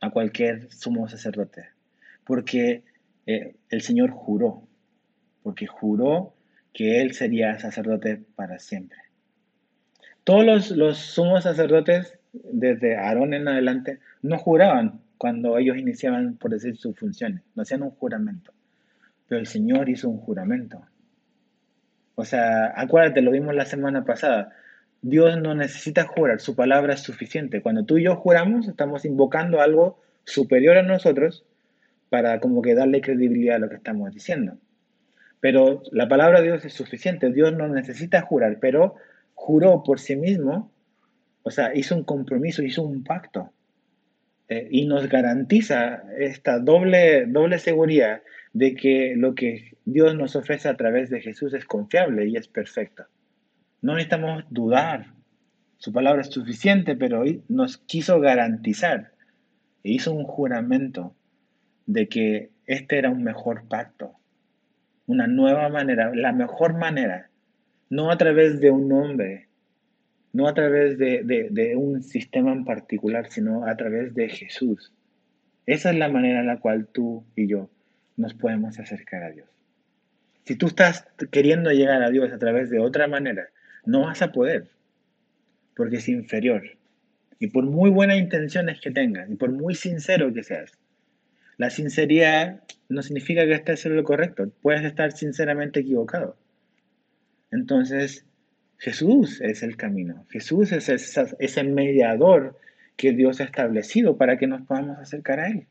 a cualquier sumo sacerdote, porque eh, el Señor juró, porque juró que Él sería sacerdote para siempre. Todos los, los sumos sacerdotes, desde Aarón en adelante, no juraban cuando ellos iniciaban, por decir, sus funciones, no hacían un juramento, pero el Señor hizo un juramento. O sea, acuérdate, lo vimos la semana pasada, Dios no necesita jurar, su palabra es suficiente. Cuando tú y yo juramos, estamos invocando algo superior a nosotros para como que darle credibilidad a lo que estamos diciendo. Pero la palabra de Dios es suficiente, Dios no necesita jurar, pero juró por sí mismo, o sea, hizo un compromiso, hizo un pacto eh, y nos garantiza esta doble, doble seguridad de que lo que Dios nos ofrece a través de Jesús es confiable y es perfecto. No necesitamos dudar. Su palabra es suficiente, pero nos quiso garantizar e hizo un juramento de que este era un mejor pacto, una nueva manera, la mejor manera, no a través de un hombre, no a través de, de un sistema en particular, sino a través de Jesús. Esa es la manera en la cual tú y yo nos podemos acercar a Dios. Si tú estás queriendo llegar a Dios a través de otra manera, no vas a poder, porque es inferior. Y por muy buenas intenciones que tengas, y por muy sincero que seas, la sinceridad no significa que estés en lo correcto. Puedes estar sinceramente equivocado. Entonces, Jesús es el camino. Jesús es ese, mediador que Dios ha establecido para que nos podamos acercar a Él.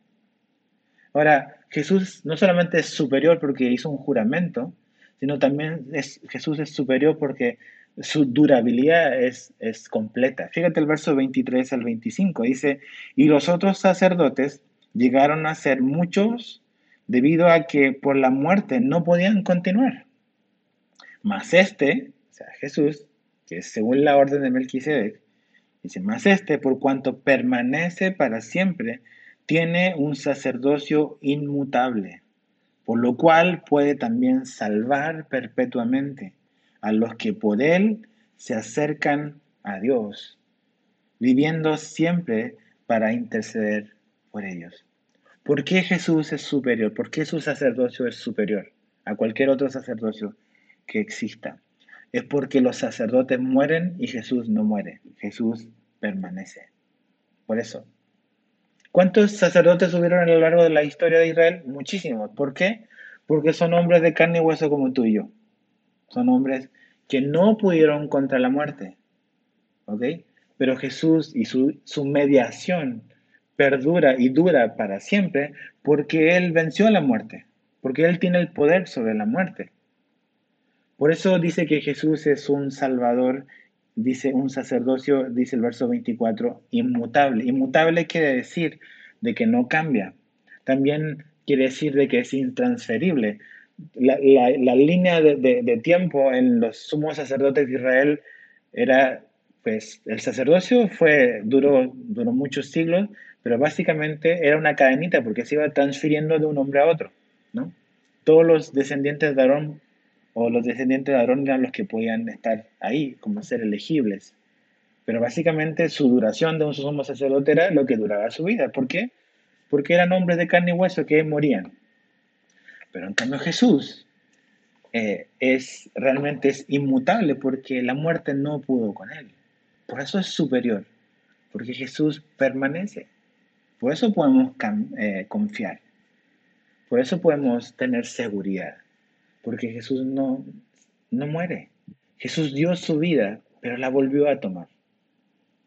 Ahora, Jesús no solamente es superior porque hizo un juramento, sino también es, Jesús es superior porque su durabilidad es, es completa. Fíjate el verso 23 al 25, dice, y los otros sacerdotes llegaron a ser muchos debido a que por la muerte no podían continuar. Mas este, o sea, Jesús, que según la orden de Melquisedec, dice, mas este, por cuanto permanece para siempre, tiene un sacerdocio inmutable, por lo cual puede también salvar perpetuamente a los que por él se acercan a Dios, viviendo siempre para interceder por ellos. ¿Por qué Jesús es superior? ¿Por qué su sacerdocio es superior a cualquier otro sacerdocio que exista? Es porque los sacerdotes mueren y Jesús no muere. Jesús permanece. Por eso. ¿Cuántos sacerdotes hubieron a lo largo de la historia de Israel? Muchísimos. ¿Por qué? Porque son hombres de carne y hueso como tú y yo. Son hombres que no pudieron contra la muerte. ¿Ok? Pero Jesús y su, su mediación perdura y dura para siempre porque Él venció a la muerte, porque Él tiene el poder sobre la muerte. Por eso dice que Jesús es un salvador, dice un sacerdocio, dice el verso 24, inmutable. Inmutable quiere decir de que no cambia. También quiere decir de que es intransferible. La, línea de, de, tiempo en los sumos sacerdotes de Israel era, pues, el sacerdocio fue, duró, duró muchos siglos, pero básicamente era una cadenita porque se iba transfiriendo de un hombre a otro, ¿no? Todos los descendientes de Aarón o los descendientes de Aarón eran los que podían estar ahí, como ser elegibles. Pero básicamente su duración de un sumo sacerdote era lo que duraba su vida. ¿Por qué? Porque eran hombres de carne y hueso que morían. Pero en cambio Jesús eh, es realmente es inmutable porque la muerte no pudo con él. Por eso es superior, porque Jesús permanece. Por eso podemos eh, confiar. Por eso podemos tener seguridad. Porque Jesús no, no muere. Jesús dio su vida, pero la volvió a tomar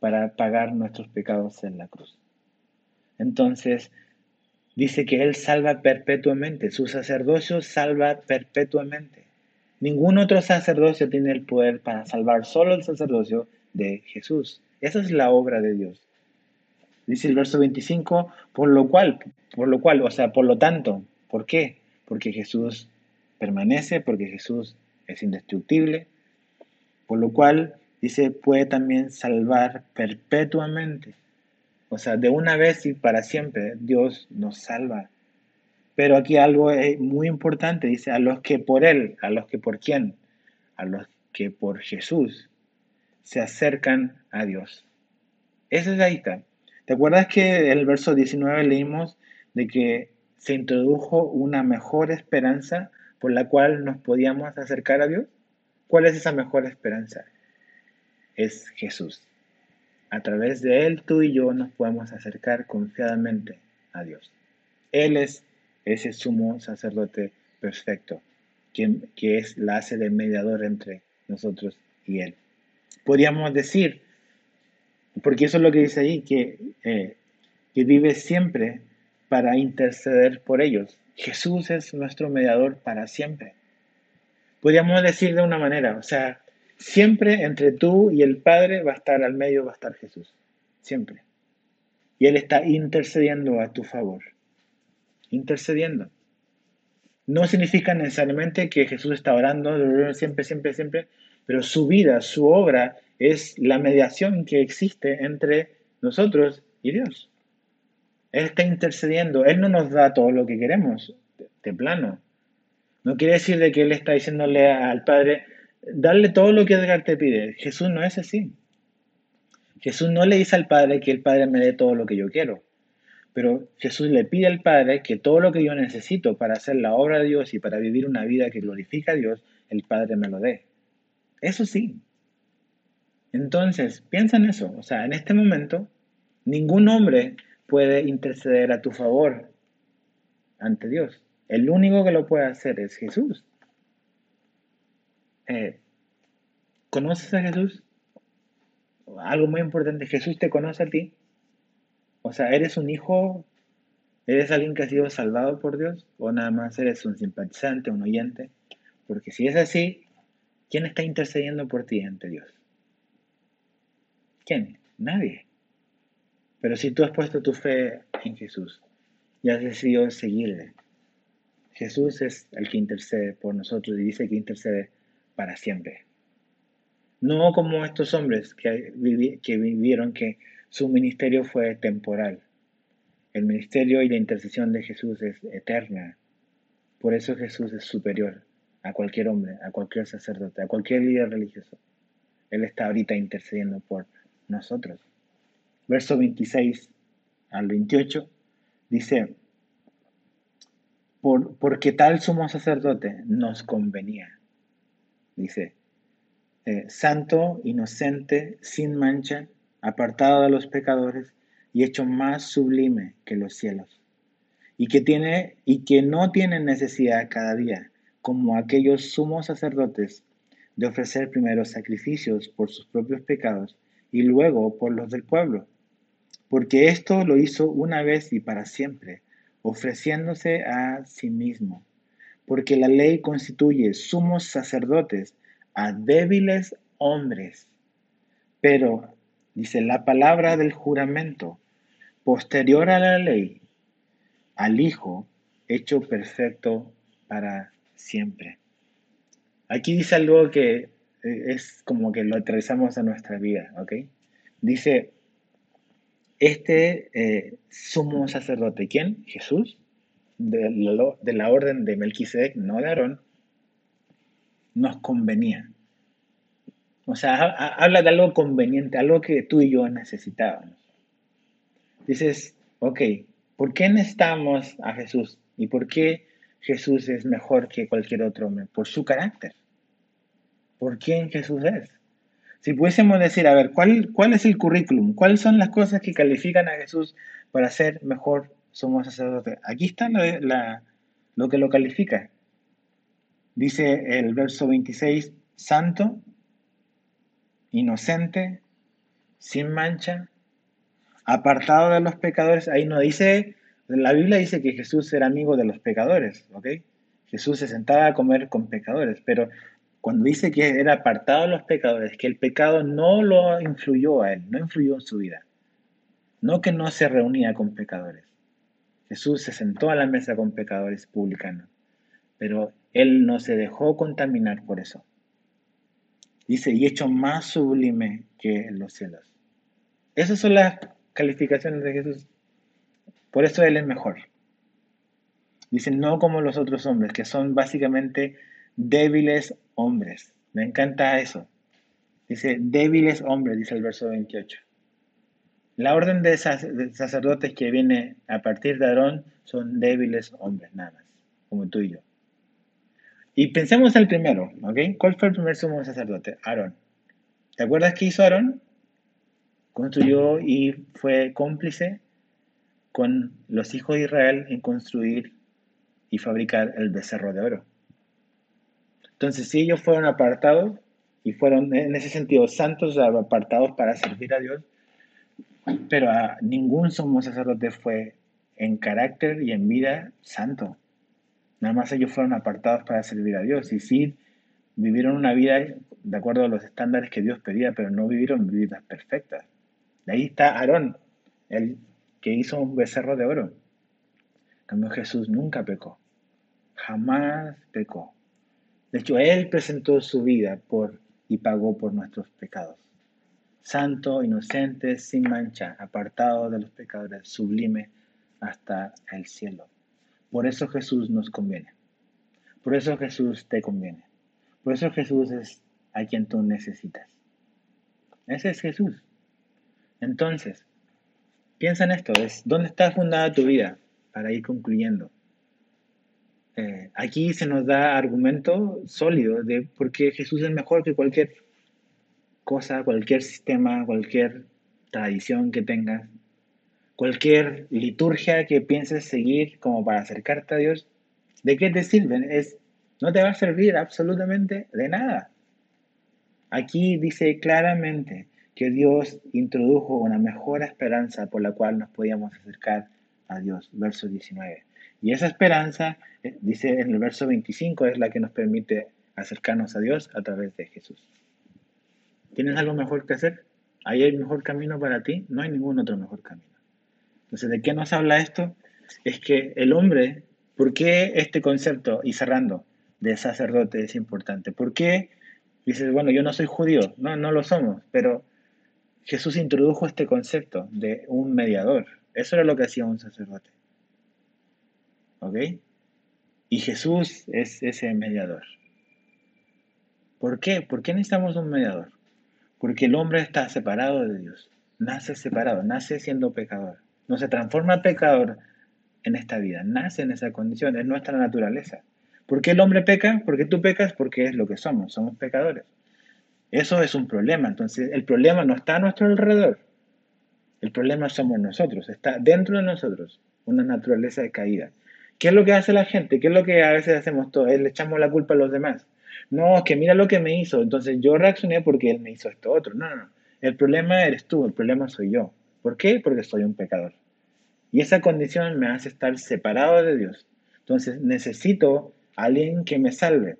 para pagar nuestros pecados en la cruz. Entonces, dice que Él salva perpetuamente. Su sacerdocio salva perpetuamente. Ningún otro sacerdocio tiene el poder para salvar, solo el sacerdocio de Jesús. Esa es la obra de Dios. Dice el verso 25, por lo cual, por lo cual, o sea, por lo tanto, ¿por qué? Porque Jesús permanece, porque Jesús es indestructible, por lo cual, dice, puede también salvar perpetuamente. O sea, de una vez y para siempre, Dios nos salva. Pero aquí algo es muy importante, dice, a los que por Él, a los que por quién, a los que por Jesús se acercan a Dios. Ese es ahí está. ¿Te acuerdas que el verso 19 leímos de que se introdujo una mejor esperanza por la cual nos podíamos acercar a Dios? ¿Cuál es esa mejor esperanza? Es Jesús. A través de Él tú y yo nos podemos acercar confiadamente a Dios. Él es ese sumo sacerdote perfecto, quien, que es la hace de mediador entre nosotros y Él. Podríamos decir porque eso es lo que dice ahí, que, eh, que vive siempre para interceder por ellos. Jesús es nuestro mediador para siempre. Podríamos decir de una manera, o sea, siempre entre tú y el Padre va a estar al medio, va a estar Jesús. Siempre. Y Él está intercediendo a tu favor. Intercediendo. No significa necesariamente que Jesús está orando siempre, siempre, siempre, pero su vida, su obra es la mediación que existe entre nosotros y Dios. Él está intercediendo, Él no nos da todo lo que queremos, de plano. No quiere decir de que Él está diciéndole al Padre, darle todo lo que Edgar te pide. Jesús no es así. Jesús no le dice al Padre que el Padre me dé todo lo que yo quiero. Pero Jesús le pide al Padre que todo lo que yo necesito para hacer la obra de Dios y para vivir una vida que glorifica a Dios, el Padre me lo dé. Eso sí, Entonces, piensa en eso. O sea, en este momento, ningún hombre puede interceder a tu favor ante Dios. El único que lo puede hacer es Jesús. Eh, ¿Conoces a Jesús? Algo muy importante, Jesús te conoce a ti. O sea, ¿eres un hijo? ¿Eres alguien que ha sido salvado por Dios? ¿O nada más eres un simpatizante, un oyente? Porque si es así, ¿quién está intercediendo por ti ante Dios? ¿Quién? Nadie. Pero si tú has puesto tu fe en Jesús y has decidido seguirle, Jesús es el que intercede por nosotros y dice que intercede para siempre. No como estos hombres que, que vivieron que su ministerio fue temporal. El ministerio y la intercesión de Jesús es eterna. Por eso Jesús es superior a cualquier hombre, a cualquier sacerdote, a cualquier líder religioso. Él está ahorita intercediendo por nosotros. Verso 26 al 28 dice, por, porque tal sumo sacerdote nos convenía. Dice, eh, santo, inocente, sin mancha, apartado de los pecadores y hecho más sublime que los cielos. Y que, tiene, y que no tiene necesidad cada día, como aquellos sumos sacerdotes, de ofrecer primero sacrificios por sus propios pecados y luego por los del pueblo. Porque esto lo hizo una vez y para siempre, ofreciéndose a sí mismo. Porque la ley constituye sumos sacerdotes a débiles hombres. Pero, dice la palabra del juramento, posterior a la ley, al Hijo, hecho perfecto para siempre. Aquí dice algo que es como que lo atravesamos a nuestra vida, ¿ok? Dice, este eh, sumo sacerdote, ¿quién? Jesús, de la orden de Melquisedec, no de Aarón, nos convenía. O sea, habla de algo conveniente, algo que tú y yo necesitábamos. Dices, ok, ¿por qué necesitamos a Jesús? ¿Y por qué Jesús es mejor que cualquier otro hombre? Por su carácter por quién Jesús es. Si pudiésemos decir, a ver, ¿cuál, ¿cuál es el currículum? ¿Cuáles son las cosas que califican a Jesús para ser mejor somos sacerdote? Aquí está lo que lo califica. Dice el verso 26, santo, inocente, sin mancha, apartado de los pecadores. Ahí no dice, la Biblia dice que Jesús era amigo de los pecadores, ¿ok? Jesús se sentaba a comer con pecadores, pero cuando dice que era apartado de los pecadores, que el pecado no lo influyó a él, no influyó en su vida. No que no se reunía con pecadores. Jesús se sentó a la mesa con pecadores publicanos, pero él no se dejó contaminar por eso. Dice, y hecho más sublime que los cielos. Esas son las calificaciones de Jesús. Por eso Él es mejor. Dice, no como los otros hombres, que son básicamente débiles hombres. Me encanta eso. Dice, débiles hombres, dice el verso 28. La orden de, sacerdotes que viene a partir de Aarón son débiles hombres, nada más, como tú y yo. Y pensemos el primero, ¿ok? ¿Cuál fue el primer sumo sacerdote? Aarón. ¿Te acuerdas qué hizo Aarón? Construyó y fue cómplice con los hijos de Israel en construir y fabricar el becerro de oro. Entonces, si ellos fueron apartados y fueron en ese sentido santos, apartados para servir a Dios, pero a ningún sumo sacerdote fue en carácter y en vida santo. Nada más ellos fueron apartados para servir a Dios. Y sí, vivieron una vida de acuerdo a los estándares que Dios pedía, pero no vivieron vidas perfectas. De ahí está Aarón, el que hizo un becerro de oro. Cambio Jesús nunca pecó. Jamás pecó. De hecho, Él presentó su vida por y pagó por nuestros pecados. Santo, inocente, sin mancha, apartado de los pecadores, sublime hasta el cielo. Por eso Jesús nos conviene. Por eso Jesús te conviene. Por eso Jesús es a quien tú necesitas. Ese es Jesús. Entonces, piensa en esto, es dónde está fundada tu vida para ir concluyendo. Eh, aquí se nos da argumento sólido de por qué Jesús es mejor que cualquier cosa, cualquier sistema, cualquier tradición que tengas, cualquier liturgia que pienses seguir como para acercarte a Dios, ¿de qué te sirven? Es, no te va a servir absolutamente de nada. Aquí dice claramente que Dios introdujo una mejor esperanza por la cual nos podíamos acercar a Dios. Verso 19. Y esa esperanza, eh, dice en el verso 25, es la que nos permite acercarnos a Dios a través de Jesús. ¿Tienes algo mejor que hacer? ¿Hay el mejor camino para ti? No hay ningún otro mejor camino. Entonces, ¿de qué nos habla esto? Es que el hombre, ¿por qué este concepto, y cerrando, de sacerdote es importante? ¿Por qué dices, bueno, yo no soy judío? No, no lo somos, pero Jesús introdujo este concepto de un mediador. Eso era lo que hacía un sacerdote. ¿Ok? Y Jesús es ese mediador. ¿Por qué? ¿Por qué necesitamos un mediador? Porque el hombre está separado de Dios. Nace separado, nace siendo pecador. No se transforma pecador en esta vida, nace en esa condición, es nuestra naturaleza. ¿Por qué el hombre peca? Porque tú pecas porque es lo que somos, somos pecadores. Eso es un problema. Entonces, el problema no está a nuestro alrededor. El problema somos nosotros, está dentro de nosotros, una naturaleza de caída. ¿Qué es lo que hace la gente? ¿Qué es lo que a veces hacemos todos? Le echamos la culpa a los demás. No, que mira lo que me hizo. Entonces yo reaccioné porque él me hizo esto otro. No, no, no. El problema eres tú, el problema soy yo. ¿Por qué? Porque soy un pecador. Y esa condición me hace estar separado de Dios. Entonces necesito alguien que me salve.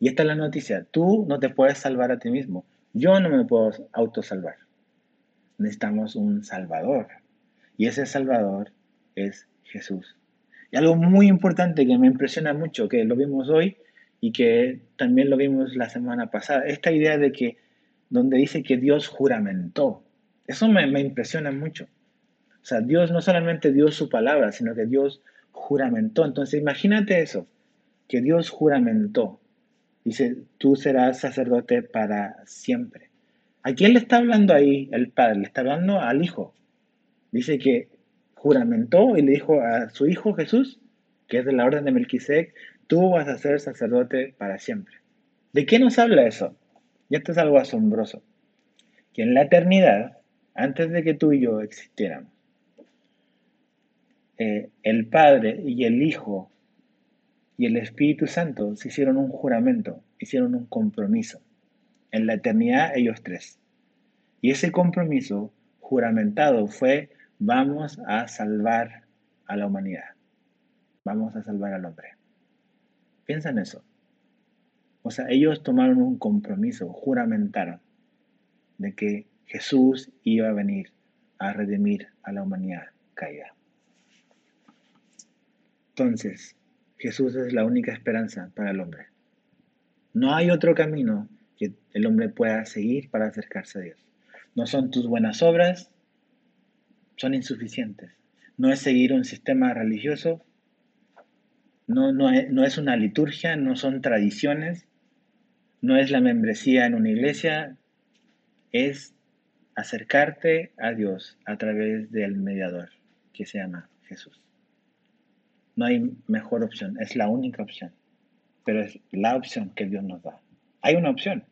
Y esta es la noticia. Tú no te puedes salvar a ti mismo. Yo no me puedo autosalvar. Necesitamos un Salvador. Y ese Salvador es Jesús. Y algo muy importante que me impresiona mucho, que lo vimos hoy y que también lo vimos la semana pasada, esta idea de que, donde dice que Dios juramentó, eso me, me impresiona mucho. O sea, Dios no solamente dio su palabra, sino que Dios juramentó. Entonces, imagínate eso, que Dios juramentó. Dice, tú serás sacerdote para siempre. ¿A quién le está hablando ahí el Padre? Le está hablando al Hijo. Dice que juramentó y le dijo a su hijo Jesús, que es de la orden de Melquisedec, tú vas a ser sacerdote para siempre. ¿De qué nos habla eso? Y esto es algo asombroso. Que en la eternidad, antes de que tú y yo existiéramos, eh, el Padre y el Hijo y el Espíritu Santo se hicieron un juramento, hicieron un compromiso. En la eternidad ellos tres. Y ese compromiso juramentado fue vamos a salvar a la humanidad. Vamos a salvar al hombre. Piensa en eso. O sea, ellos tomaron un compromiso, juramentaron de que Jesús iba a venir a redimir a la humanidad caída. Entonces, Jesús es la única esperanza para el hombre. No hay otro camino que el hombre pueda seguir para acercarse a Dios. No son tus buenas obras, son insuficientes. No es seguir un sistema religioso, no, no, es, una liturgia, no son tradiciones, no es la membresía en una iglesia, es acercarte a Dios a través del mediador que se llama Jesús. No hay mejor opción, es la única opción, pero es la opción que Dios nos da. Hay una opción,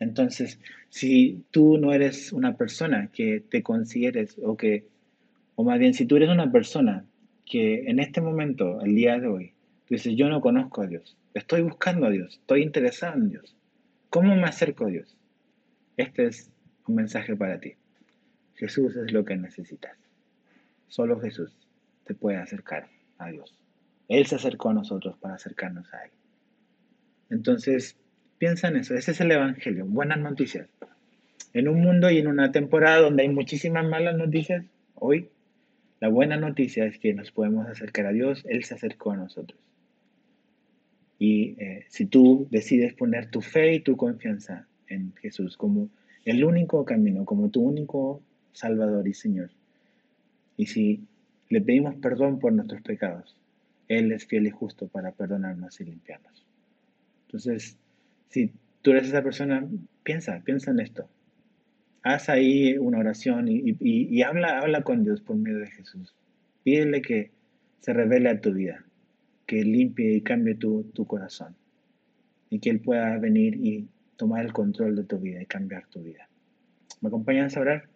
entonces, si tú no eres una persona que te consideres o que, o más bien si tú eres una persona que en este momento, el día de hoy, dices, yo no conozco a Dios, estoy buscando a Dios, estoy interesado en Dios, ¿cómo me acerco a Dios? Este es un mensaje para ti. Jesús es lo que necesitas. Solo Jesús te puede acercar a Dios. Él se acercó a nosotros para acercarnos a Él. Entonces, Piensa en eso, ese es el Evangelio, buenas noticias. En un mundo y en una temporada donde hay muchísimas malas noticias, hoy la buena noticia es que nos podemos acercar a Dios, Él se acercó a nosotros. Y eh, si tú decides poner tu fe y tu confianza en Jesús como el único camino, como tu único Salvador y Señor, y si le pedimos perdón por nuestros pecados, Él es fiel y justo para perdonarnos y limpiarnos. Entonces, si tú eres esa persona, piensa, piensa en esto. Haz ahí una oración y, habla, habla con Dios por medio de Jesús. Pídele que se revele a tu vida, que limpie y cambie tu, tu corazón y que Él pueda venir y tomar el control de tu vida y cambiar tu vida. ¿Me acompañan a orar?